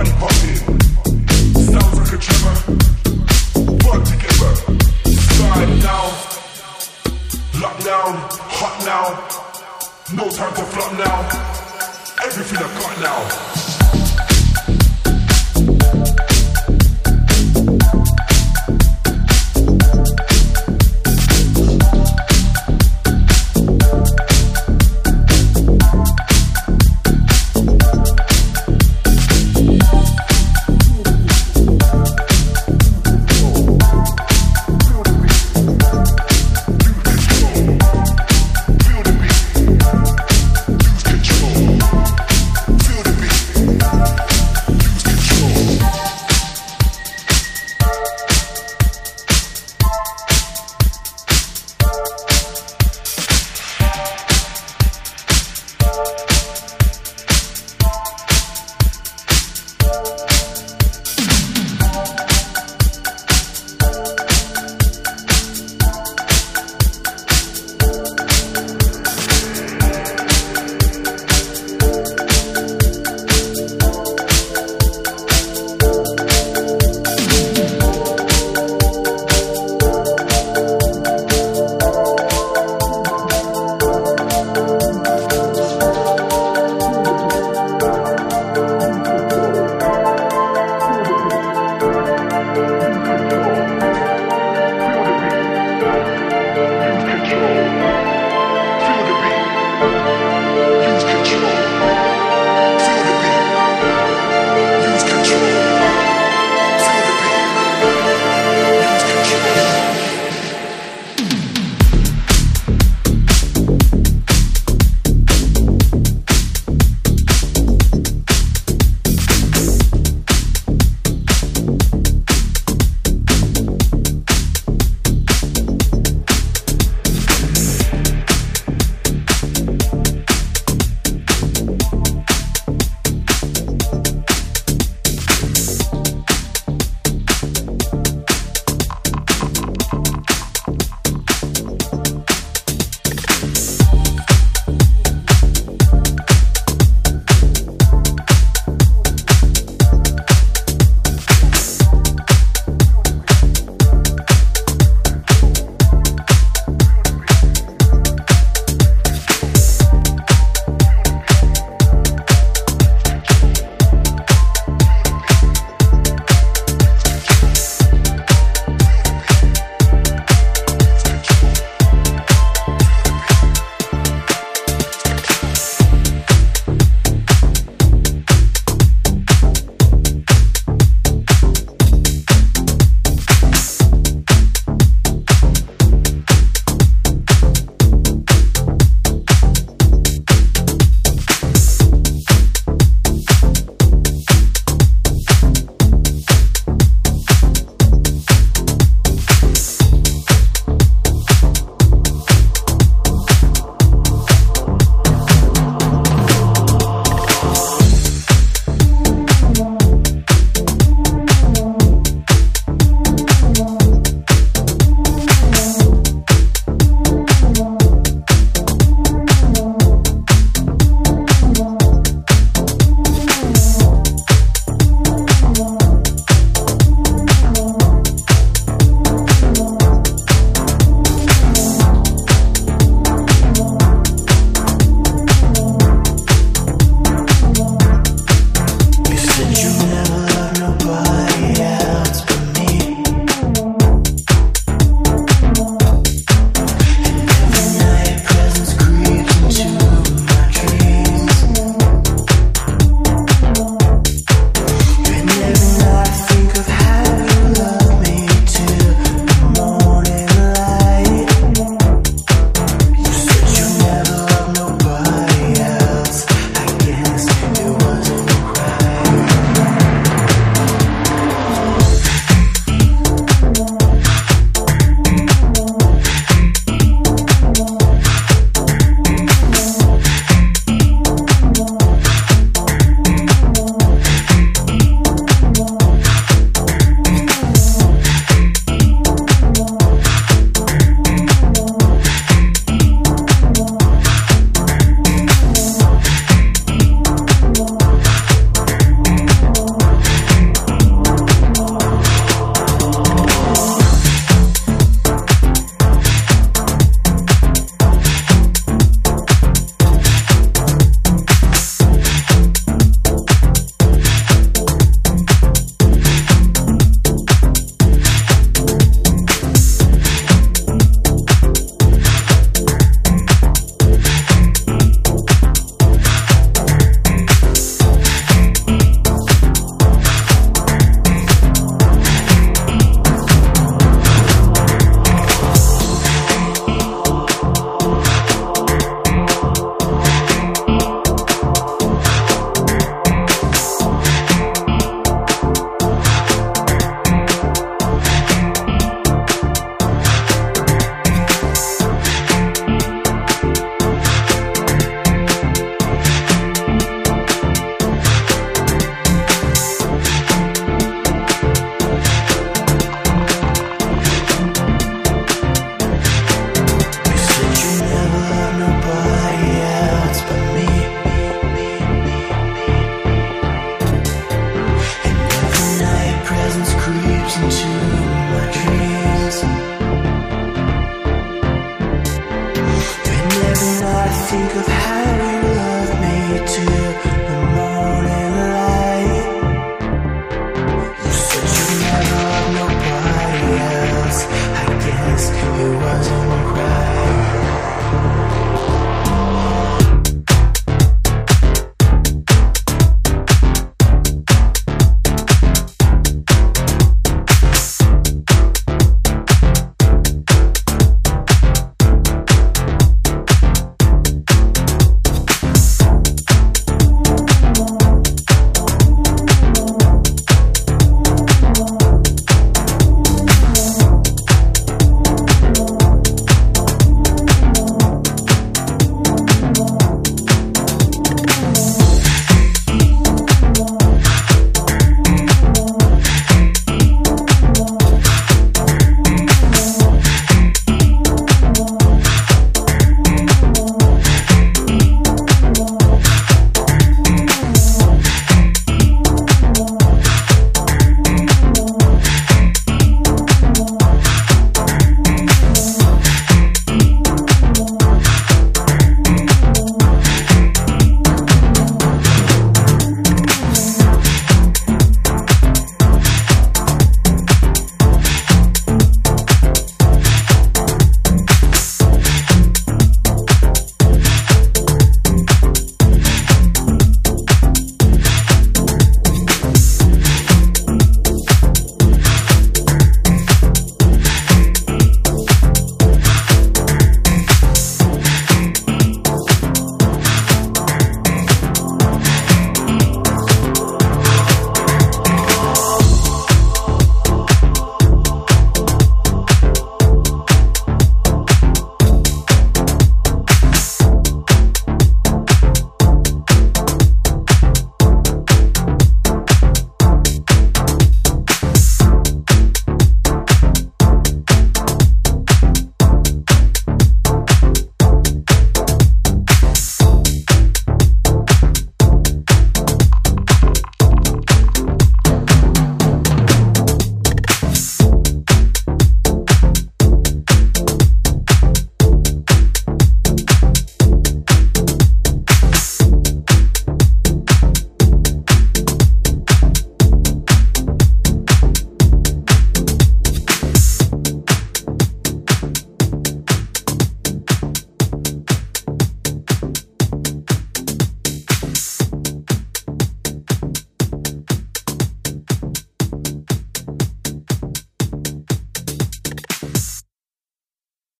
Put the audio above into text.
One. think of how we